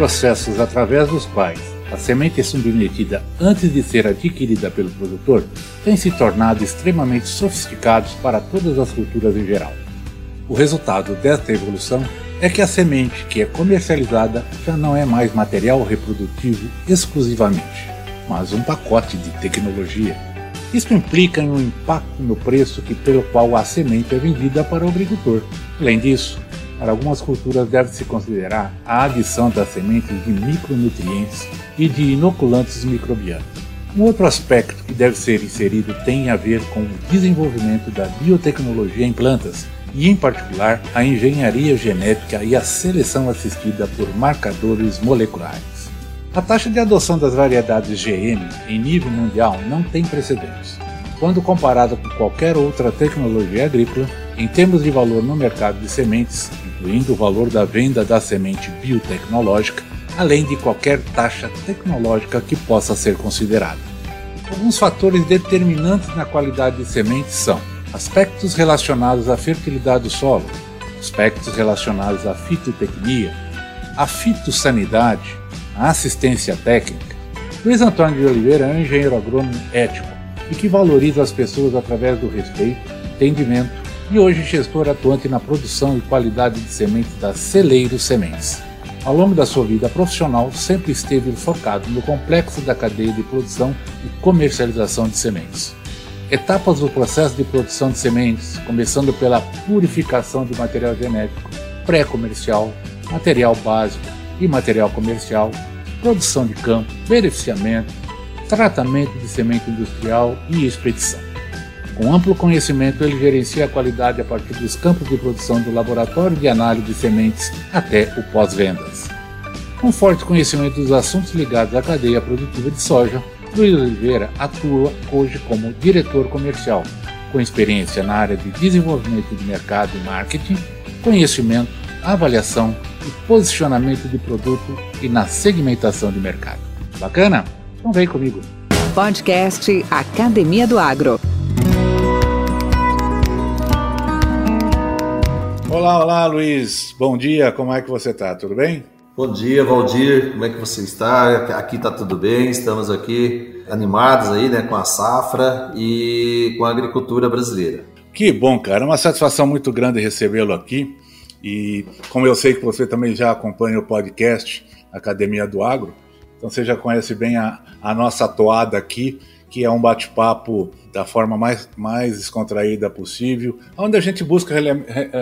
Processos através dos quais a semente é submetida antes de ser adquirida pelo produtor têm se tornado extremamente sofisticados para todas as culturas em geral. O resultado desta evolução é que a semente que é comercializada já não é mais material reprodutivo exclusivamente, mas um pacote de tecnologia. Isso implica em um impacto no preço que pelo qual a semente é vendida para o agricultor. Além disso, para algumas culturas deve-se considerar a adição das sementes de micronutrientes e de inoculantes microbianos. Um outro aspecto que deve ser inserido tem a ver com o desenvolvimento da biotecnologia em plantas e, em particular, a engenharia genética e a seleção assistida por marcadores moleculares. A taxa de adoção das variedades GM em nível mundial não tem precedentes. Quando comparada com qualquer outra tecnologia agrícola, em termos de valor no mercado de sementes, incluindo o valor da venda da semente biotecnológica, além de qualquer taxa tecnológica que possa ser considerada. Alguns fatores determinantes na qualidade de sementes são aspectos relacionados à fertilidade do solo, aspectos relacionados à fitotecnia, à fitossanidade, à assistência técnica. Luiz Antônio de Oliveira é um engenheiro agrônomo ético e que valoriza as pessoas através do respeito, entendimento e hoje gestor atuante na produção e qualidade de sementes da Celeiro Sementes. Ao longo da sua vida profissional, sempre esteve focado no complexo da cadeia de produção e comercialização de sementes. Etapas do processo de produção de sementes, começando pela purificação de material genético, pré-comercial, material básico e material comercial, produção de campo, beneficiamento, tratamento de semente industrial e expedição. Com amplo conhecimento, ele gerencia a qualidade a partir dos campos de produção do laboratório de análise de sementes até o pós-vendas. Com forte conhecimento dos assuntos ligados à cadeia produtiva de soja, Luiz Oliveira atua hoje como diretor comercial, com experiência na área de desenvolvimento de mercado e marketing, conhecimento, avaliação e posicionamento de produto e na segmentação de mercado. Bacana? Então vem comigo. Podcast Academia do Agro. Olá, olá, Luiz. Bom dia, como é que você está? Tudo bem? Bom dia, Valdir. Como é que você está? Aqui está tudo bem. Estamos aqui animados aí, né, com a safra e com a agricultura brasileira. Que bom, cara. É uma satisfação muito grande recebê-lo aqui. E como eu sei que você também já acompanha o podcast Academia do Agro, então você já conhece bem a, a nossa toada aqui que é um bate-papo da forma mais, mais descontraída possível, onde a gente busca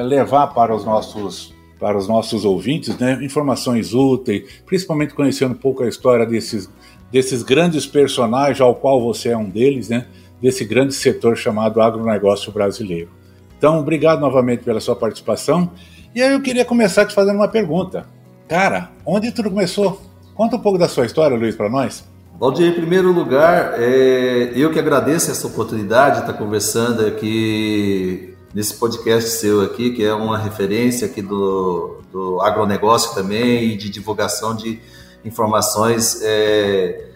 levar para os nossos para os nossos ouvintes, né, informações úteis, principalmente conhecendo um pouco a história desses, desses grandes personagens, ao qual você é um deles, né, desse grande setor chamado agronegócio brasileiro. Então, obrigado novamente pela sua participação. E aí eu queria começar te fazendo uma pergunta. Cara, onde tudo começou? Conta um pouco da sua história, Luiz, para nós. Valdir, em primeiro lugar, é, eu que agradeço essa oportunidade de estar conversando aqui nesse podcast seu aqui, que é uma referência aqui do, do agronegócio também e de divulgação de informações é,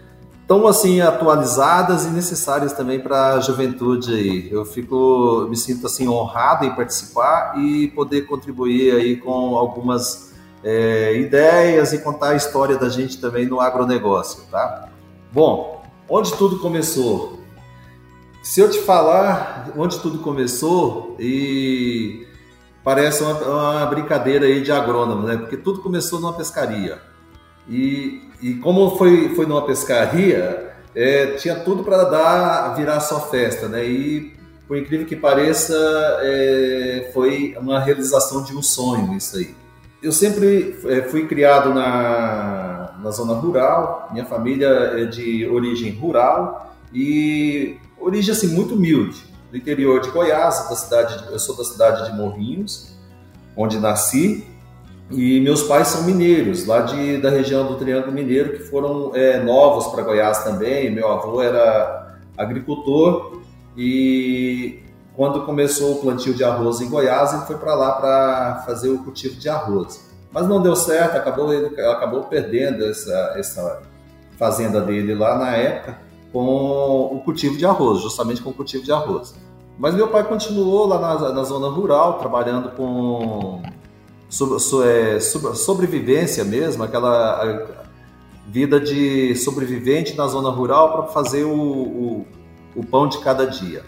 tão assim atualizadas e necessárias também para a juventude aí. Eu fico, me sinto assim honrado em participar e poder contribuir aí com algumas é, ideias e contar a história da gente também no agronegócio, tá? Bom, onde tudo começou? Se eu te falar onde tudo começou, e parece uma, uma brincadeira aí de agrônomo, né? Porque tudo começou numa pescaria. E, e como foi, foi numa pescaria, é, tinha tudo para dar virar só festa, né? E por incrível que pareça, é, foi uma realização de um sonho isso aí. Eu sempre é, fui criado na, na zona rural, minha família é de origem rural e origem assim muito humilde, do interior de Goiás, da cidade, eu sou da cidade de Morrinhos, onde nasci, e meus pais são mineiros, lá de, da região do Triângulo Mineiro, que foram é, novos para Goiás também. Meu avô era agricultor e quando começou o plantio de arroz em Goiás, ele foi para lá para fazer o cultivo de arroz. Mas não deu certo, acabou, ele acabou perdendo essa, essa fazenda dele lá na época com o cultivo de arroz, justamente com o cultivo de arroz. Mas meu pai continuou lá na, na zona rural, trabalhando com sobre, é, sobre, sobrevivência mesmo, aquela vida de sobrevivente na zona rural para fazer o, o, o, pão de cada dia.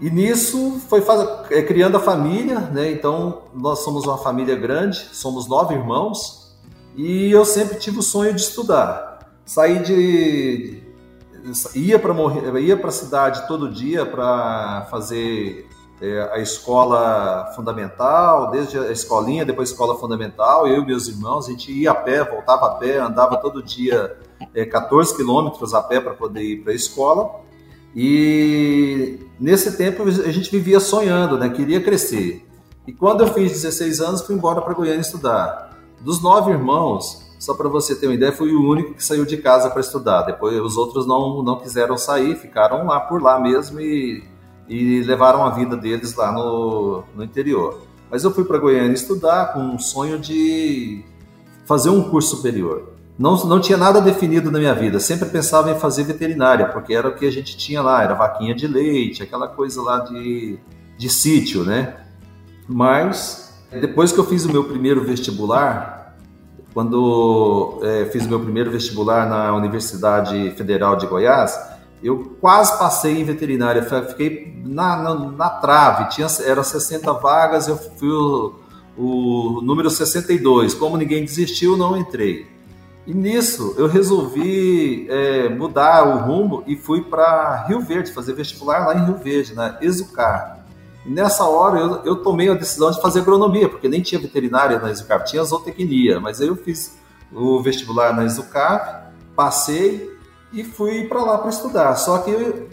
E nisso foi faz, é, criando a família, né? Então nós somos uma família grande, somos nove irmãos e eu sempre tive o sonho de estudar. Saí de ia para ia para a cidade todo dia para fazer é, a escola fundamental, desde a escolinha, depois a escola fundamental, eu e meus irmãos, a gente ia a pé, voltava a pé, andava todo dia é, 14 quilômetros a pé para poder ir para a escola. E nesse tempo a gente vivia sonhando, né? Queria crescer. E quando eu fiz 16 anos, fui embora para Goiânia estudar. Dos nove irmãos, só para você ter uma ideia, fui o único que saiu de casa para estudar. Depois os outros não, não quiseram sair, ficaram lá por lá mesmo e, e levaram a vida deles lá no, no interior. Mas eu fui para Goiânia estudar com um sonho de fazer um curso superior. Não, não tinha nada definido na minha vida, sempre pensava em fazer veterinária, porque era o que a gente tinha lá, era vaquinha de leite, aquela coisa lá de, de sítio, né? Mas depois que eu fiz o meu primeiro vestibular, quando é, fiz meu primeiro vestibular na Universidade Federal de Goiás, eu quase passei em veterinária, fiquei na, na, na trave, tinha, eram 60 vagas, eu fui o, o número 62. Como ninguém desistiu, não entrei. E nisso eu resolvi é, mudar o rumo e fui para Rio Verde, fazer vestibular lá em Rio Verde, na Exucar. Nessa hora eu, eu, tomei a decisão de fazer agronomia, porque nem tinha veterinária na Exucap, tinha zootecnia, mas aí eu fiz o vestibular na Exucap, passei e fui para lá para estudar. Só que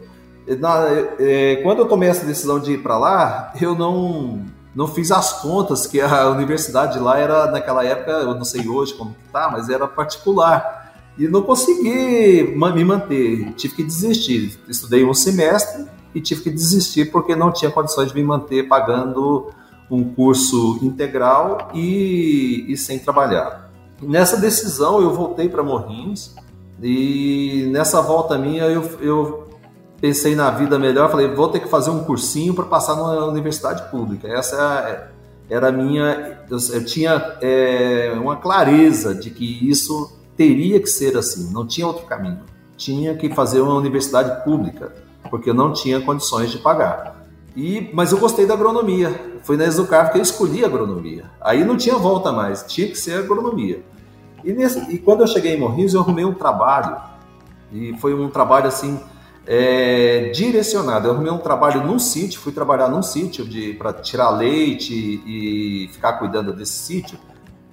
na, é, quando eu tomei essa decisão de ir para lá, eu não não fiz as contas que a universidade lá era naquela época, eu não sei hoje como tá, mas era particular e não consegui me manter, tive que desistir. Estudei um semestre e tive que desistir porque não tinha condições de me manter pagando um curso integral e, e sem trabalhar. Nessa decisão eu voltei para Morrinhos e nessa volta minha eu, eu pensei na vida melhor, falei vou ter que fazer um cursinho para passar na universidade pública. Essa é era a minha, eu tinha é, uma clareza de que isso teria que ser assim, não tinha outro caminho. Tinha que fazer uma universidade pública porque eu não tinha condições de pagar. E, mas eu gostei da agronomia. Foi na Exucar que eu escolhi a agronomia. Aí não tinha volta mais, tinha que ser agronomia. E, nesse, e quando eu cheguei em Morrinhos, eu arrumei um trabalho. E foi um trabalho assim, é, direcionado. Eu arrumei um trabalho num sítio, fui trabalhar num sítio para tirar leite e ficar cuidando desse sítio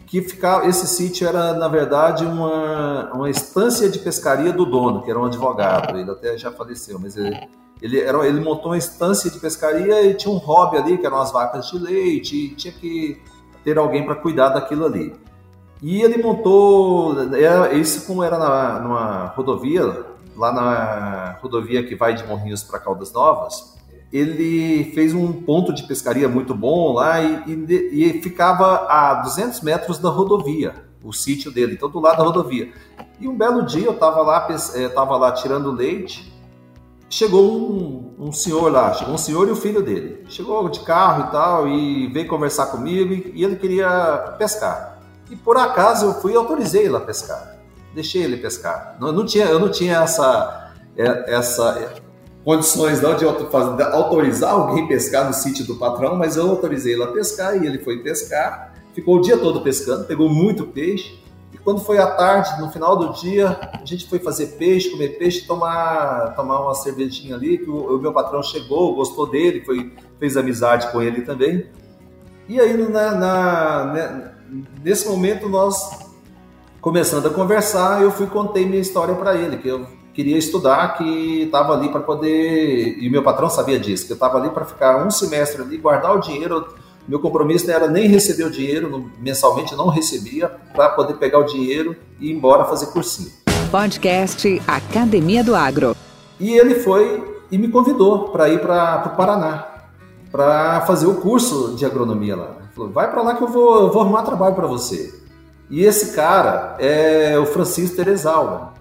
que ficava, esse sítio era, na verdade, uma, uma estância de pescaria do dono, que era um advogado, ele até já faleceu, mas ele, ele, era, ele montou uma estância de pescaria e tinha um hobby ali, que eram as vacas de leite, e tinha que ter alguém para cuidar daquilo ali. E ele montou, era, isso como era na, numa rodovia, lá na rodovia que vai de Morrinhos para Caldas Novas, ele fez um ponto de pescaria muito bom lá e, e, e, ficava a 200 metros da rodovia, o sítio dele, então do lado da rodovia. E um belo dia eu estava lá, eh, lá tirando leite, chegou um, um, senhor lá, chegou um senhor e o filho dele. Chegou de carro e tal e veio conversar comigo e, e ele queria pescar. E por acaso eu fui e autorizei ele a pescar. Deixei ele pescar. Não, não tinha, eu não tinha essa, eh, essa condições não de autorizar alguém pescar no sítio do patrão, mas eu autorizei ele a pescar e ele foi pescar. Ficou o dia todo pescando, pegou muito peixe. E quando foi à tarde, no final do dia, a gente foi fazer peixe, comer peixe, tomar, tomar uma cervejinha ali, que o, o meu patrão chegou, gostou dele, foi, fez amizade com ele também. E aí, na, na, né, nesse momento, nós começando a conversar, eu fui contei minha história para ele, que eu queria estudar, que estava ali para poder. E meu patrão sabia disso, que eu estava ali para ficar um semestre ali, guardar o dinheiro. Meu compromisso não era nem receber o dinheiro, mensalmente não recebia, para poder pegar o dinheiro e ir embora fazer cursinho. Podcast Academia do Agro. E ele foi e me convidou para ir para o Paraná, para fazer o curso de agronomia lá. Ele falou: vai para lá que eu vou, eu vou arrumar trabalho para você. E esse cara é o Francisco Teresalva.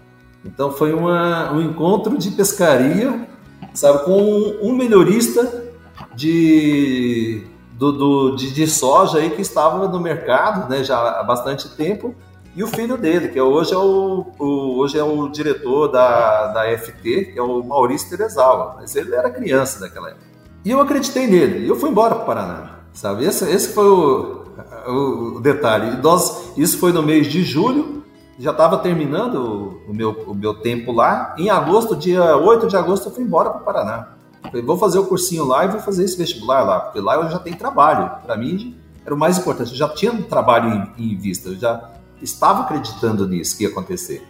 Então foi uma, um encontro de pescaria, sabe, com um melhorista de, do, do, de, de, soja aí que estava no mercado né, já há bastante tempo, e o filho dele, que hoje é o, o hoje é o diretor da, da FT, que é o Maurício Terezawa, mas ele era criança naquela época. E eu acreditei nele, e eu fui embora para o Paraná, sabe? Esse, esse foi o, o, o detalhe. Nós, isso foi no mês de julho, já estava terminando o, meu, o meu tempo lá. Em agosto, dia 8 de agosto, eu fui embora para o Paraná. Falei, vou fazer o cursinho lá e vou fazer esse vestibular lá, porque lá eu já tenho trabalho. Para mim, era o mais importante. Eu já tinha um trabalho em, em, vista, eu já estava acreditando nisso que ia acontecer.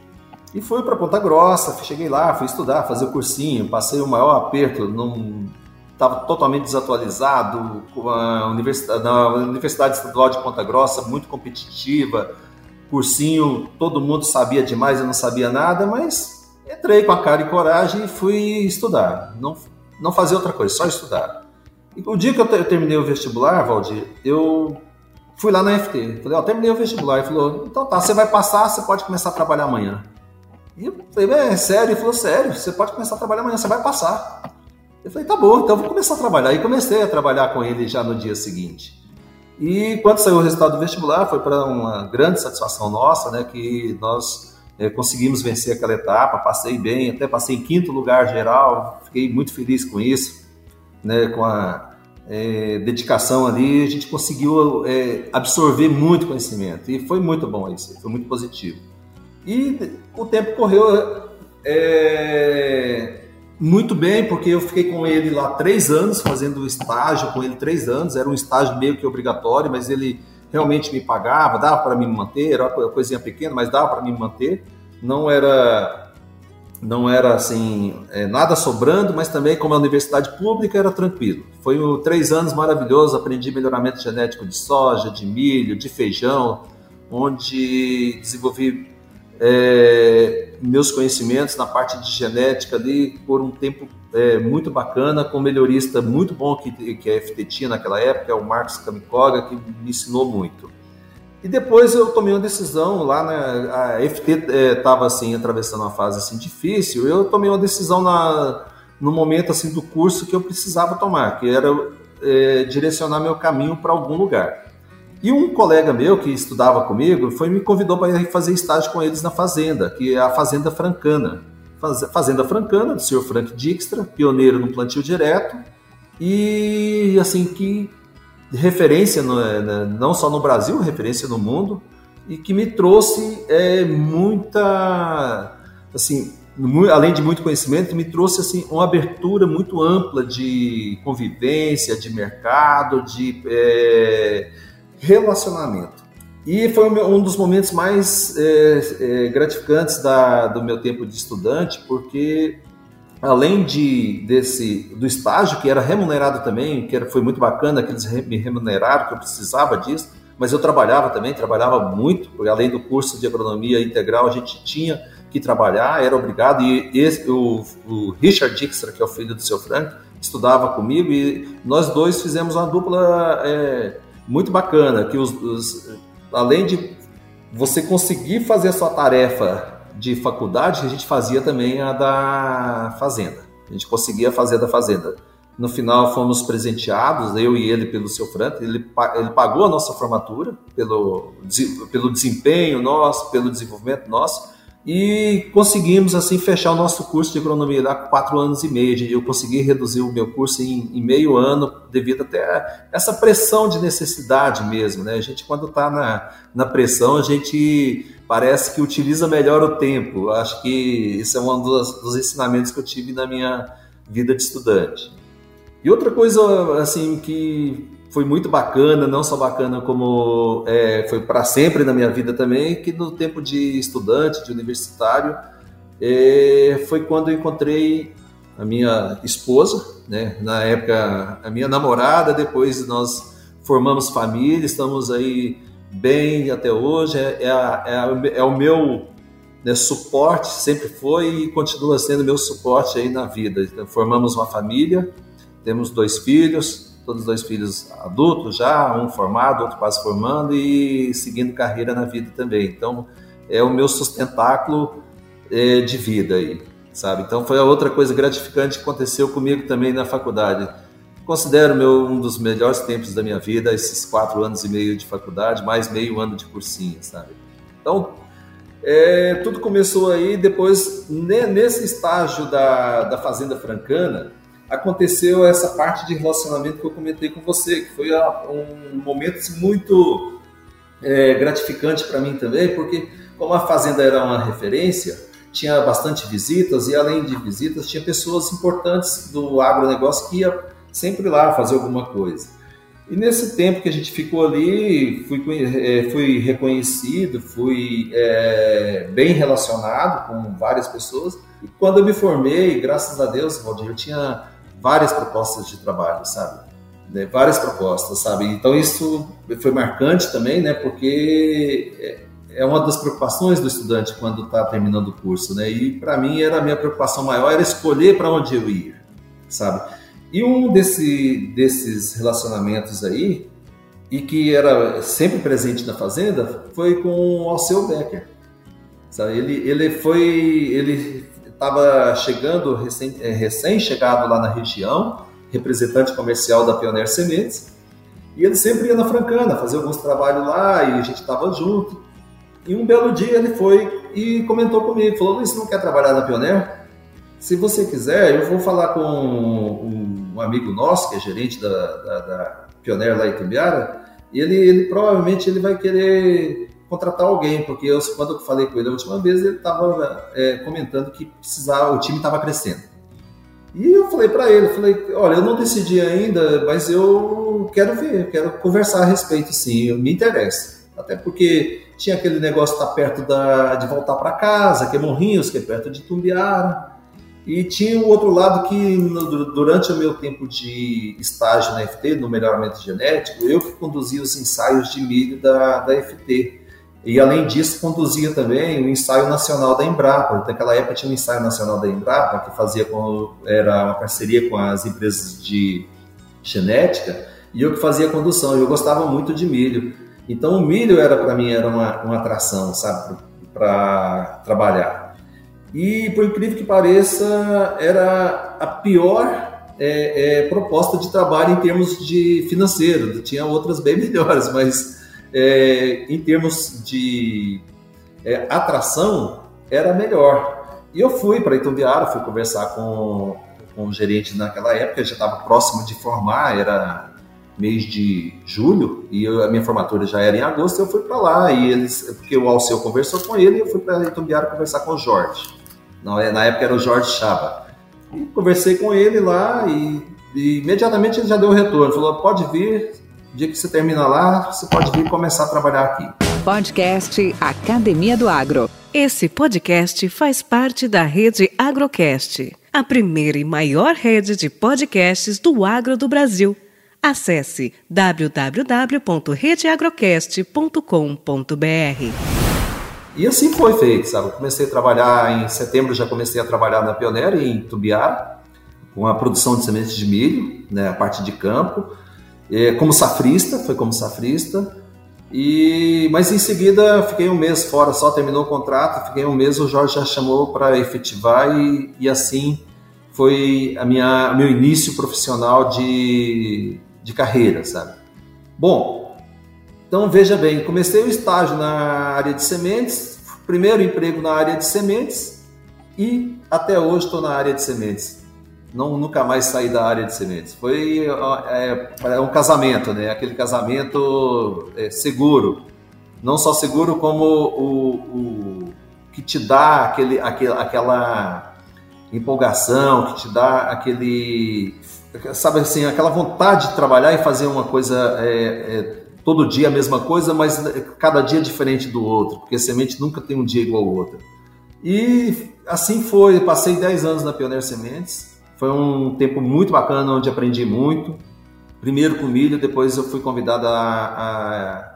E fui para Ponta Grossa, cheguei lá, fui estudar, fazer o cursinho, passei o maior aperto, não estava totalmente desatualizado, com a universidade, na Universidade Estadual de Ponta Grossa, muito competitiva, cursinho, todo mundo sabia demais, eu não sabia nada, mas entrei com a cara e coragem e fui estudar. Não, não fazer outra coisa, só estudar. E o dia que eu, eu terminei o vestibular, Valdir, eu fui lá na FT. Falei, ó, terminei o vestibular. Ele falou, então tá, você vai passar, você pode começar a trabalhar amanhã. E eu falei, é sério? Ele falou, sério, você pode começar a trabalhar amanhã, você vai passar. Eu falei, tá bom, então vou começar a trabalhar. E comecei a trabalhar com ele já no dia seguinte. E quando saiu o resultado do vestibular, foi para uma grande satisfação nossa, né, que nós é, conseguimos vencer aquela etapa, passei bem, até passei em quinto lugar geral, fiquei muito feliz com isso, né, com a é, dedicação ali, a gente conseguiu é, absorver muito conhecimento e foi muito bom isso, foi muito positivo. E o tempo correu, é, muito bem, porque eu fiquei com ele lá três anos, fazendo estágio com ele três anos. Era um estágio meio que obrigatório, mas ele realmente me pagava, dava para me manter. Era uma coisinha pequena, mas dava para me manter. Não era, não era assim é, nada sobrando, mas também como a universidade pública era tranquilo. Foi um, três anos maravilhosos. Aprendi melhoramento genético de soja, de milho, de feijão, onde desenvolvi é, meus conhecimentos na parte de genética ali por um tempo é, muito bacana, com um melhorista muito bom que, que a FT tinha naquela época, é o Marcos Kamikoga, que me ensinou muito. E depois eu tomei uma decisão lá, né, a FT estava é, assim, atravessando uma fase assim difícil, eu tomei uma decisão na, no momento assim do curso que eu precisava tomar, que era é, direcionar meu caminho para algum lugar. E um colega meu que estudava comigo foi me convidou para fazer estágio com eles na fazenda, que é a Fazenda Francana. Fazenda Francana, do senhor Frank Dijkstra, pioneiro no plantio direto, e assim que referência no, não só no Brasil, referência no mundo, e que me trouxe é, muita, assim, além de muito conhecimento, me trouxe assim uma abertura muito ampla de convivência, de mercado, de é, relacionamento. E foi um dos momentos mais é, é, gratificantes da, do meu tempo de estudante, porque além de desse do estágio que era remunerado também, que era, foi muito bacana que eles me remuneraram, que eu precisava disso, mas eu trabalhava também, trabalhava muito, além do curso de agronomia integral a gente tinha que trabalhar, era obrigado e esse, o, o Richard Dixter, que é o filho do seu Frank, estudava comigo e nós dois fizemos uma dupla é, muito bacana, que os, os, além de você conseguir fazer a sua tarefa de faculdade, a gente fazia também a da fazenda. A gente conseguia fazer a da fazenda. No final fomos presenteados, eu e ele, pelo seu Franco. Ele, ele pagou a nossa formatura pelo, pelo desempenho nosso, pelo desenvolvimento nosso. E conseguimos assim fechar o nosso curso de agronomia lá com quatro anos e meio. Eu consegui reduzir o meu curso em, em meio ano devido até a essa pressão de necessidade mesmo, né? A gente quando está na, na pressão a gente parece que utiliza melhor o tempo. Acho que isso é um dos, dos ensinamentos que eu tive na minha vida de estudante. E outra coisa assim que foi muito bacana, não só bacana como é, foi para sempre na minha vida também, que no tempo de estudante, de universitário, é, foi quando eu encontrei a minha esposa, né? na época a minha namorada, depois nós formamos família, estamos aí bem até hoje, é, é, é, é o meu né, suporte, sempre foi e continua sendo meu suporte aí na vida. Então, formamos uma família, temos dois filhos, todos os dois filhos adultos já, um formado, outro quase formando e seguindo carreira na vida também. Então, é o meu sustentáculo é, de vida aí, sabe? Então, foi a outra coisa gratificante que aconteceu comigo também na faculdade. Considero meu um dos melhores tempos da minha vida, esses quatro anos e meio de faculdade, mais meio ano de cursinho, sabe? Então, é, tudo começou aí, depois, nesse estágio da, da Fazenda Francana, aconteceu essa parte de relacionamento que eu comentei com você, que foi um momento assim, muito é, gratificante para mim também, porque como a fazenda era uma referência, tinha bastante visitas e além de visitas tinha pessoas importantes do agronegócio que ia sempre lá fazer alguma coisa. E nesse tempo que a gente ficou ali, fui, é, fui reconhecido, fui é, bem relacionado com várias pessoas. E quando eu me formei, graças a Deus, Valdir, eu tinha várias propostas de trabalho, sabe? Né? Várias propostas, sabe? Então isso foi marcante também, né? Porque é, é uma das preocupações do estudante quando está terminando o curso, né? E para mim era a minha preocupação maior era escolher para onde eu ia, sabe? E um desse, desses relacionamentos aí e que era sempre presente na fazenda foi com o Alceu Becker. Sabe? Ele, ele foi ele estava chegando, recém, é, recém-chegado lá na região, representante comercial da Pioneer Sementes, e ele sempre ia na Francana fazer alguns trabalhos lá e a gente estava junto. E um belo dia ele foi e comentou comigo, falou, Luiz, você não quer trabalhar na Pioneer? Se você quiser, eu vou falar com um, amigo nosso, que é gerente da, da, da Pioneer lá em Tumbiara, e ele, ele provavelmente ele vai querer contratar alguém, porque eu, quando eu falei com ele a última vez, ele estava é, comentando que precisava, o time estava crescendo. E eu falei para ele, falei, olha, eu não decidi ainda, mas eu quero ver, quero conversar a respeito, sim, me interessa. Até porque tinha aquele negócio de estar perto da, de voltar para casa, que é Morrinhos, que é perto de Tumbiara. E tinha o outro lado que, durante o meu tempo de estágio na FT, no melhoramento genético, eu que conduzia os ensaios de milho da, da FT. E além disso, conduzia também o ensaio nacional da Embrapa. Naquela época tinha um ensaio nacional da Embrapa que fazia com era uma parceria com as empresas de genética e eu que fazia a condução. Eu gostava muito de milho. Então o milho era para mim era uma, uma atração, sabe, para trabalhar. E por incrível que pareça, era a pior é, é, proposta de trabalho em termos de financeiro. Tinha outras bem melhores, mas é, em termos de é, atração, era melhor. E eu fui para Itumbiara, fui conversar com, com o gerente naquela época, já estava próximo de formar, era mês de julho, e eu, a minha formatura já era em agosto, eu fui para lá, e eles, porque o Alceu conversou com ele, e eu fui para Itumbiara conversar com o Jorge. Não, na época era o Jorge Chaba. E conversei com ele lá, e, e imediatamente ele já deu o retorno, falou, pode vir, dia que você termina lá, você pode vir começar a trabalhar aqui. Podcast Academia do Agro. Esse podcast faz parte da rede Agrocast, a primeira e maior rede de podcasts do agro do Brasil. Acesse www.redeagrocast.com.br. E assim foi feito, sabe? comecei a trabalhar em setembro, já comecei a trabalhar na Pioneira em Tubiara, com a produção de sementes de milho, né, a parte de campo é, como safrista, foi como safrista. E, mas em seguida fiquei um mês fora, só terminou o contrato, fiquei um mês, o Jorge já chamou para efetivar e, e, assim foi a minha meu início profissional de, de carreira, sabe? Bom, então veja bem, comecei o estágio na área de sementes, primeiro emprego na área de sementes e até hoje estou na área de sementes. Não, nunca mais saí da área de sementes. Foi é, é um casamento, né? Aquele casamento é, seguro. Não só seguro, como o, o que te dá aquele, aquele, aquela empolgação, que te dá aquele, sabe assim, aquela vontade de trabalhar e fazer uma coisa é, é, todo dia a mesma coisa, mas cada dia diferente do outro, porque semente nunca tem um dia igual ao outro. E assim foi, passei 10 anos na Pioneer Sementes, foi um tempo muito bacana, onde aprendi muito, primeiro com milho, depois eu fui convidado a, a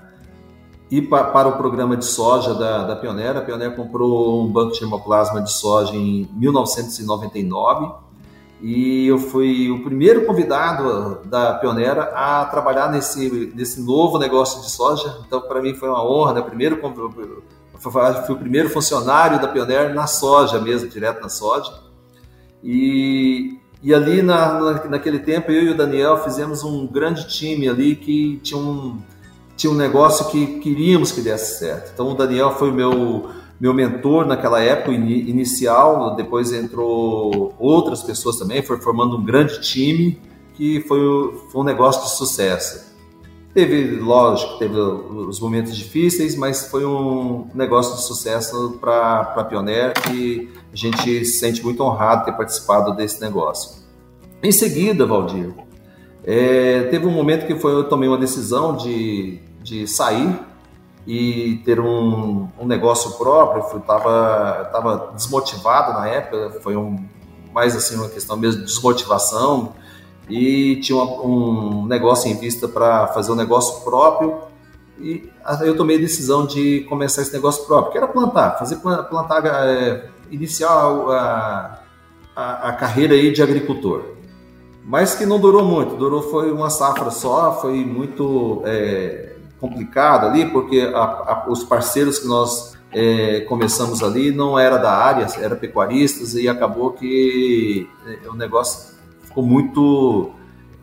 ir pa, para o programa de soja da, da Pioneer. A Pioneer comprou um banco de germoplasma de soja em 1999 e eu fui o primeiro convidado da Pioneira a trabalhar nesse, nesse novo negócio de soja. Então, para mim foi uma honra, né? Primeiro, fui o primeiro funcionário da Pioneer na soja mesmo, direto na soja. E, e ali na, na, naquele tempo, eu e o Daniel fizemos um grande time ali que tinha um tinha um negócio que queríamos que desse certo. Então o Daniel foi o meu meu mentor naquela época inicial, depois entrou outras pessoas também, foi formando um grande time que foi, foi um negócio de sucesso. Teve, lógico, teve os momentos difíceis, mas foi um negócio de sucesso para a Pioneer que a gente se sente muito honrado ter participado desse negócio. Em seguida, Valdir, é, teve um momento que foi, eu tomei uma decisão de de sair e ter um, um negócio próprio. Eu tava, tava desmotivado na época, foi um, mais assim uma questão mesmo de desmotivação e tinha um, negócio em vista para fazer um negócio próprio e aí eu tomei a decisão de começar esse negócio próprio, que era plantar, fazer plantar, é, iniciar a, a, a, carreira aí de agricultor. Mas que não durou muito, durou foi uma safra só, foi muito é, complicado ali, porque a, os parceiros que nós é, começamos ali não era da área, era pecuaristas e acabou que é, o negócio ficou muito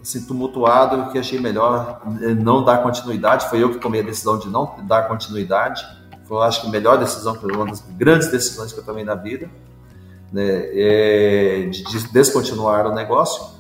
assim, tumultuado que achei melhor é, não dar continuidade. Foi eu que tomei a decisão de não dar continuidade. Foi, acho que a melhor decisão, uma das grandes decisões que eu tomei na vida, né, é, de descontinuar o negócio.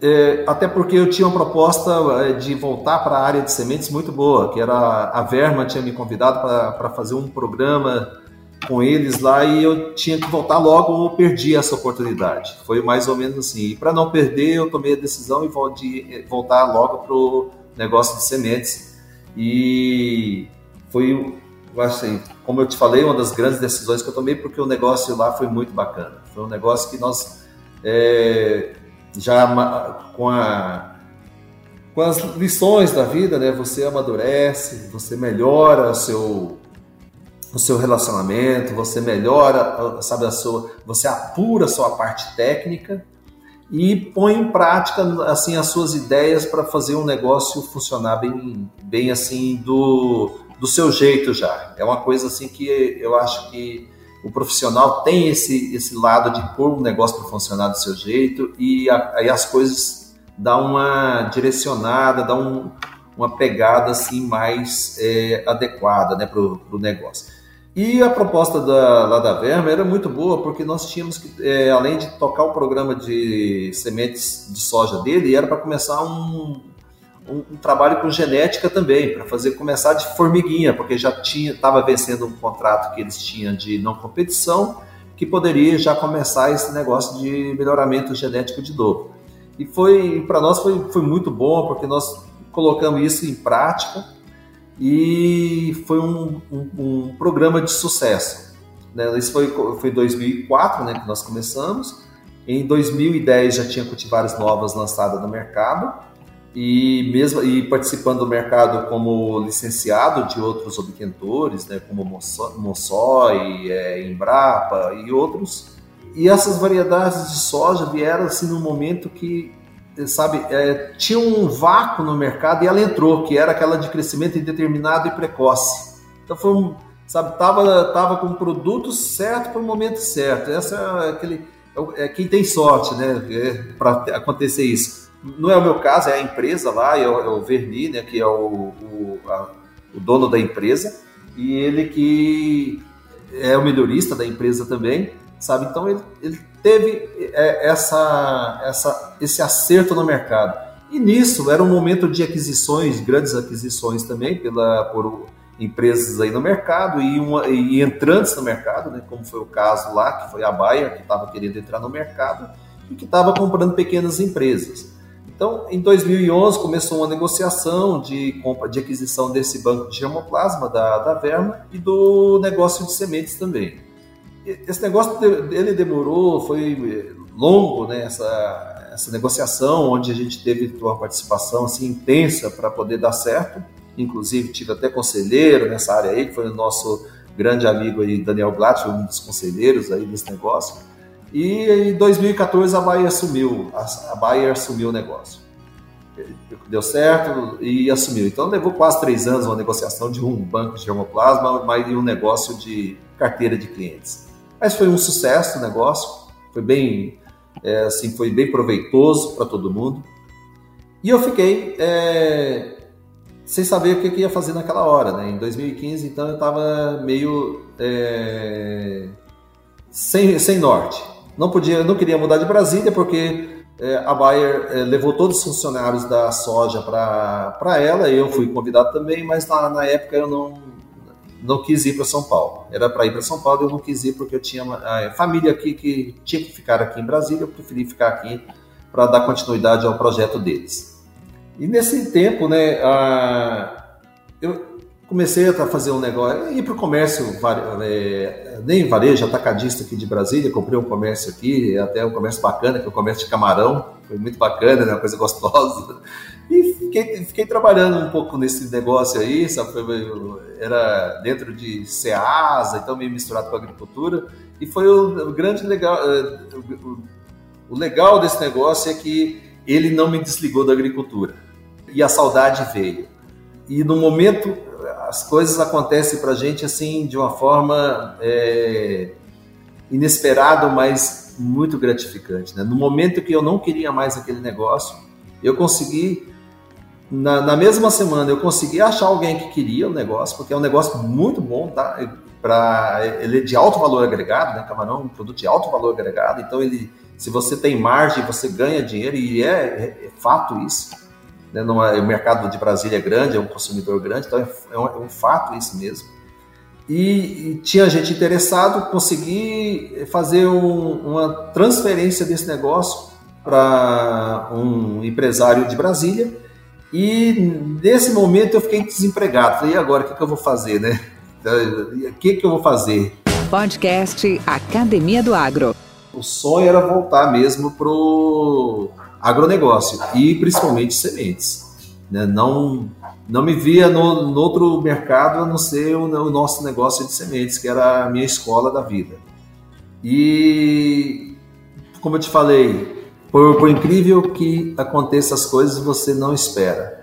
É, até porque eu tinha uma proposta de voltar para a área de sementes muito boa, que era a Verma tinha me convidado para fazer um programa com eles lá e eu tinha que voltar logo, eu perdi essa oportunidade. Foi mais ou menos assim. E para não perder, eu tomei a decisão de voltar logo para o negócio de sementes. E foi, assim, como eu te falei, uma das grandes decisões que eu tomei, porque o negócio lá foi muito bacana. Foi um negócio que nós. É, já com, a, com as lições da vida, né? Você amadurece, você melhora o seu, o seu relacionamento, você melhora, sabe, a sua, você apura a sua parte técnica e põe em prática assim as suas ideias para fazer um negócio funcionar bem, bem assim do, do seu jeito já. É uma coisa assim que eu acho que o profissional tem esse, esse lado de pôr um negócio para funcionar do seu jeito e aí as coisas dão uma direcionada, dão um, uma pegada assim mais é, adequada né, para o negócio. E a proposta da, lá da Verma era muito boa, porque nós tínhamos que, é, além de tocar o programa de sementes de soja dele, era para começar um, um, um trabalho com genética também, para fazer começar de formiguinha, porque já tinha estava vencendo um contrato que eles tinham de não competição, que poderia já começar esse negócio de melhoramento genético de novo. E foi para nós foi, foi muito bom, porque nós colocamos isso em prática e foi um, um, um programa de sucesso. Né? Isso foi, foi 2004 né, que nós começamos. Em 2010 já tinha cultivares novas lançadas no mercado e mesmo e participando do mercado como licenciado de outros obtentores, né, como Mossói, é, Embrapa e outros. E essas variedades de soja vieram assim num momento que, sabe, é, tinha um vácuo no mercado e ela entrou, que era aquela de crescimento indeterminado e precoce. Então foi um, sabe, tava tava com o produto certo para o momento certo. Essa é aquele é, é quem tem sorte, né, é, para acontecer isso. Não é o meu caso, é a empresa lá, é o, é o Verni, né, que é o, o, a, o, dono da empresa, e ele que é o melhorista da empresa também, sabe? Então ele, ele teve é, essa, essa, esse acerto no mercado. E nisso era um momento de aquisições, grandes aquisições também pela, por empresas aí no mercado e, uma, e entrantes no mercado, né, como foi o caso lá, que foi a Bayer, que estava querendo entrar no mercado e que estava comprando pequenas empresas. Então, em 2011, começou uma negociação de compra, de aquisição desse banco de germoplasma da, da Verma e do negócio de sementes também. Esse negócio ele demorou, foi longo, né, essa, essa negociação, onde a gente teve uma participação assim, intensa para poder dar certo. Inclusive, tive até conselheiro nessa área aí, que foi o nosso grande amigo aí, Daniel Blatt, um dos conselheiros aí desse negócio. E em 2014 a Bayer assumiu, a Bayer assumiu o negócio. Deu certo e assumiu. Então levou quase três anos uma negociação de um banco de germoplasma, mas um negócio de carteira de clientes. Mas foi um sucesso o negócio, foi bem, é, assim, foi bem proveitoso para todo mundo. E eu fiquei é, sem saber o que, ia fazer naquela hora, né? Em 2015, então eu estava meio é, sem, sem norte. Não podia, não queria mudar de Brasília porque é, a Bayer é, levou todos os funcionários da soja para ela. Eu fui convidado também, mas na, na época eu não não quis ir para São Paulo. Era para ir para São Paulo, eu não quis ir porque eu tinha a família aqui que tinha que ficar aqui em Brasília. Eu preferi ficar aqui para dar continuidade ao projeto deles. E nesse tempo, né, a, eu, comecei a fazer um negócio, ir para o comércio, é, nem varejo, atacadista aqui de Brasília, comprei um comércio aqui, até um comércio bacana, que é o comércio de camarão, foi muito bacana, né, uma coisa gostosa. E fiquei, fiquei trabalhando um pouco nesse negócio aí, sabe, era dentro de SEASA, então meio misturado com agricultura, e foi o, grande legal, é, o legal desse negócio é que ele não me desligou da agricultura, e a saudade veio. E no momento as coisas acontecem para a gente assim de uma forma é, inesperada, mas muito gratificante. Né? No momento que eu não queria mais aquele negócio, eu consegui na, na, mesma semana eu consegui achar alguém que queria o negócio, porque é um negócio muito bom, tá? Pra, ele é de alto valor agregado, né? Camarão é um produto de alto valor agregado, então ele, se você tem margem, você ganha dinheiro, e é, é, é fato isso. Né? Não é, o mercado de Brasília é grande, é um consumidor grande, então é, é, um, é um, fato isso mesmo. E, e, tinha gente interessado, consegui fazer um, uma transferência desse negócio para um empresário de Brasília. E nesse momento eu fiquei desempregado. Falei, e agora o que, que eu vou fazer, né? O que, que eu vou fazer? Podcast Academia do Agro. O sonho era voltar mesmo pro agronegócio e principalmente sementes. Né? Não, não me via no, no outro mercado a não ser o, o, nosso negócio de sementes, que era a minha escola da vida. E, como eu te falei, por, por incrível que aconteça as coisas, você não espera.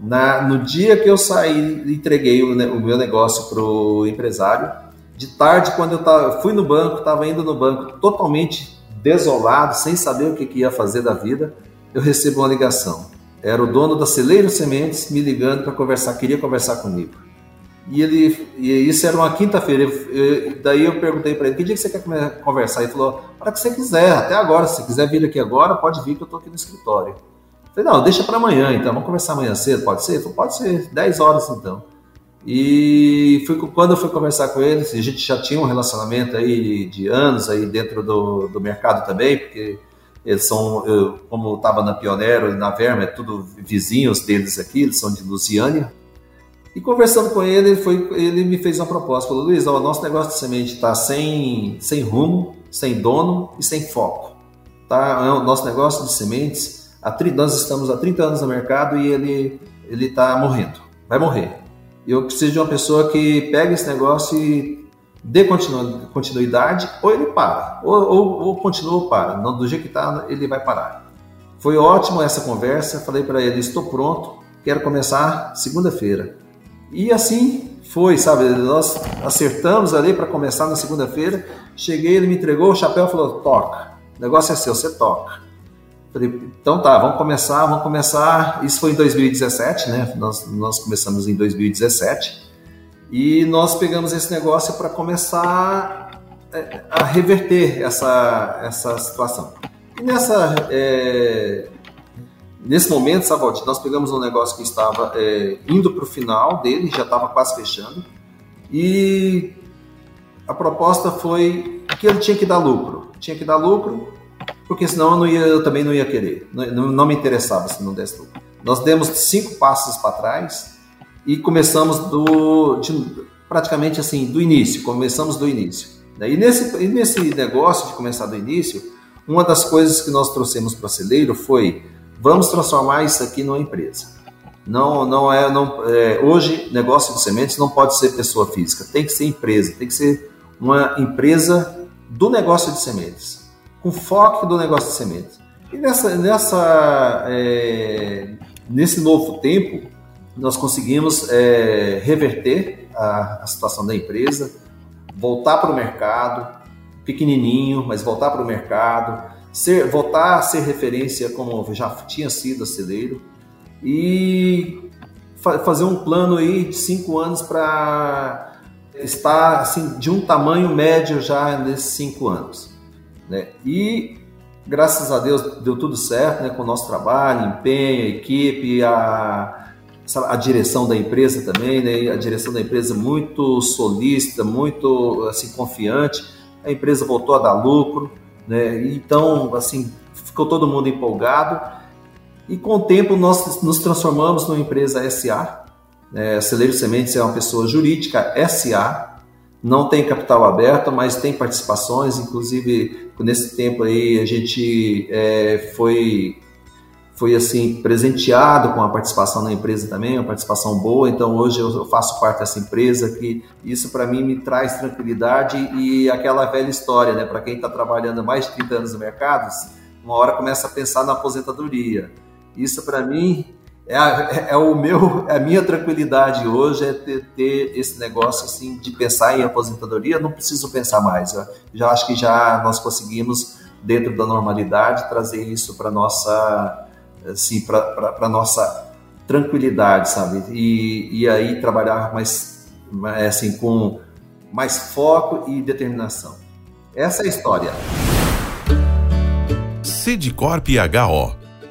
Na, no dia que eu saí, entreguei o, o meu negócio para o empresário, de tarde, quando eu tava, fui no banco, estava indo no banco totalmente desolado, sem saber o que, que ia fazer da vida, eu recebo uma ligação. Era o dono da Celeiro Sementes me ligando para conversar, queria conversar comigo. E ele, e isso era uma quinta-feira. Daí eu perguntei para ele: que dia que você quer conversar? Ele falou: para que você quiser, até agora. Se quiser vir aqui agora, pode vir que eu estou aqui no escritório. Eu falei: não, deixa para amanhã então. Vamos conversar amanhã cedo, pode ser? Ele falou: pode ser, 10 horas então. E fui, quando eu fui conversar com eles, a gente já tinha um relacionamento aí de anos aí dentro do, do mercado também, porque eles são, eu, como estava na Pioneiro e na Verma, é tudo vizinhos deles aqui, eles são de Lusiânia. E conversando com ele, foi, ele me fez uma proposta, falou, Luiz, o nosso negócio de semente está sem, sem rumo, sem dono e sem foco. Tá? É o nosso negócio de sementes, há, nós estamos há 30 anos no mercado e ele está morrendo, vai morrer eu preciso de uma pessoa que pegue esse negócio e dê continuidade, ou ele para, ou, ou, ou continua ou para. Do jeito que está, ele vai parar. Foi ótimo essa conversa, falei para ele, estou pronto, quero começar segunda-feira. E assim foi, sabe? Nós acertamos ali para começar na segunda-feira. Cheguei, ele me entregou o chapéu e falou: toca. O negócio é seu, você toca. Falei, então tá, vamos começar, vamos começar. Isso foi em 2017, né? Nós, nós começamos em 2017. E nós pegamos esse negócio para começar é, a reverter essa, essa situação. E nessa, é, nesse momento, Savote, nós pegamos um negócio que estava é, indo para o final dele, já estava quase fechando, e a proposta foi que ele tinha que dar lucro. Tinha que dar lucro, porque senão eu, não ia, eu também não ia querer. Não, não me interessava se não desse lucro. Nós demos cinco passos para trás e começamos do, de, praticamente assim, do início. Começamos do início. E nesse, nesse negócio de começar do início, uma das coisas que nós trouxemos para o celeiro foi vamos transformar isso aqui numa empresa. Não, não é, não, é, hoje negócio de sementes não pode ser pessoa física, tem que ser empresa, tem que ser uma empresa do negócio de sementes, com foco do negócio de sementes. E nessa, nessa, é, nesse novo tempo, nós conseguimos é, reverter a, a, situação da empresa, voltar para o mercado, pequenininho, mas voltar para o mercado, ser, voltar a ser referência como já tinha sido a celeiro e fa fazer um plano aí de cinco anos para está assim de um tamanho médio já nesses cinco anos, né? E graças a Deus deu tudo certo, né? Com o nosso trabalho, empenho, equipe, a a direção da empresa também, né? A direção da empresa muito solista, muito assim confiante. A empresa voltou a dar lucro, né? Então, assim, ficou todo mundo empolgado. E com o tempo nós nos transformamos numa empresa SA, é, Celeiro Sementes é uma pessoa jurídica SA, não tem capital aberto, mas tem participações. Inclusive, nesse tempo aí, a gente é, foi, foi assim presenteado com a participação na empresa também, uma participação boa. Então, hoje eu faço parte dessa empresa, que isso para mim me traz tranquilidade e aquela velha história, né? Para quem está trabalhando mais de 30 anos no mercado, uma hora começa a pensar na aposentadoria. Isso para mim é, a, é, o meu, é a minha tranquilidade hoje é ter, ter, esse negócio assim de pensar em aposentadoria. Não preciso pensar mais. Eu já acho que já nós conseguimos dentro da normalidade trazer isso para nossa, assim, para nossa tranquilidade, sabe? E, e aí trabalhar mais, assim, com mais foco e determinação. Essa é a história. Sidcorp HO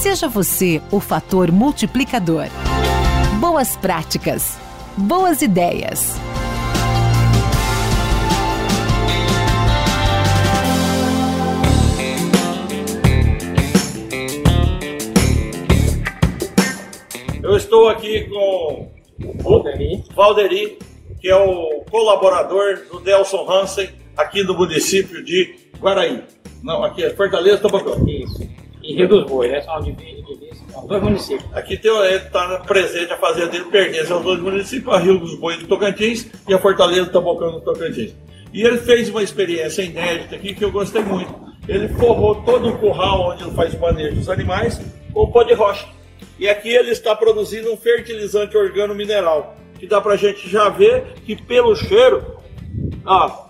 Seja você o fator multiplicador. Boas práticas. Boas ideias. Eu estou aqui com Valderi, Valderi que é o colaborador do Delson Hansen aqui do município de Guaraí. Não, aqui é Fortaleza, Tabacão. Isso e Rio dos Bois, né? São são dois municípios. Aqui está presente, a fazenda dele pertence aos dois municípios, a Rio dos Bois do Tocantins e a Fortaleza do Tabocão do Tocantins. E ele fez uma experiência inédita aqui que eu gostei muito. Ele forrou todo o curral onde ele faz o manejo dos animais com pó de rocha. E aqui ele está produzindo um fertilizante organo mineral, que dá para a gente já ver que pelo cheiro, ó,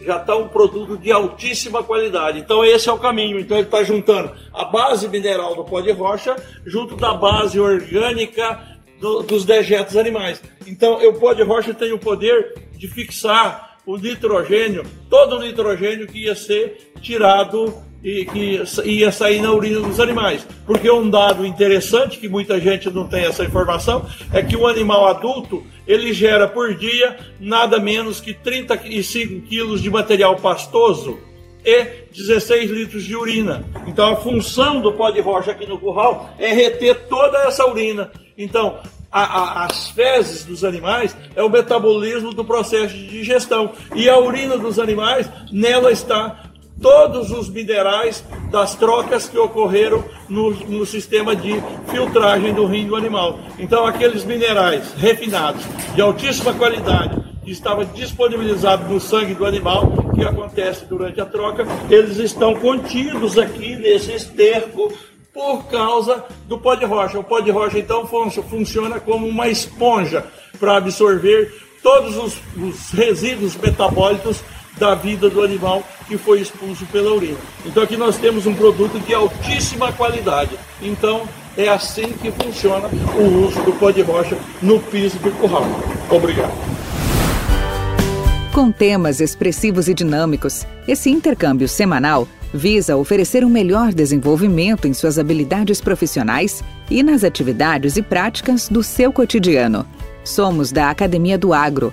já está um produto de altíssima qualidade. Então esse é o caminho. Então ele está juntando a base mineral do pó de rocha junto da base orgânica do, dos dejetos animais. Então o pó de rocha tem o poder de fixar o nitrogênio, todo o nitrogênio que ia ser tirado e que ia sair na urina dos animais. Porque um dado interessante, que muita gente não tem essa informação, é que o animal adulto ele gera por dia nada menos que 35 quilos de material pastoso e 16 litros de urina. Então a função do pó de rocha aqui no curral é reter toda essa urina. Então, a, a, as fezes dos animais é o metabolismo do processo de digestão. E a urina dos animais, nela está todos os minerais das trocas que ocorreram no, no, sistema de filtragem do rim do animal. Então, aqueles minerais refinados, de altíssima qualidade, que estavam disponibilizados no sangue do animal, que acontece durante a troca, eles estão contidos aqui nesse esterco por causa do pó de rocha. O pó de rocha, então, funciona como uma esponja para absorver todos os, os resíduos metabólicos da vida do animal que foi expulso pela urina. Então aqui nós temos um produto de altíssima qualidade. Então é assim que funciona o uso do pó de rocha no piso do curral. Obrigado. Com temas expressivos e dinâmicos, esse intercâmbio semanal visa oferecer um melhor desenvolvimento em suas habilidades profissionais e nas atividades e práticas do seu cotidiano. Somos da Academia do Agro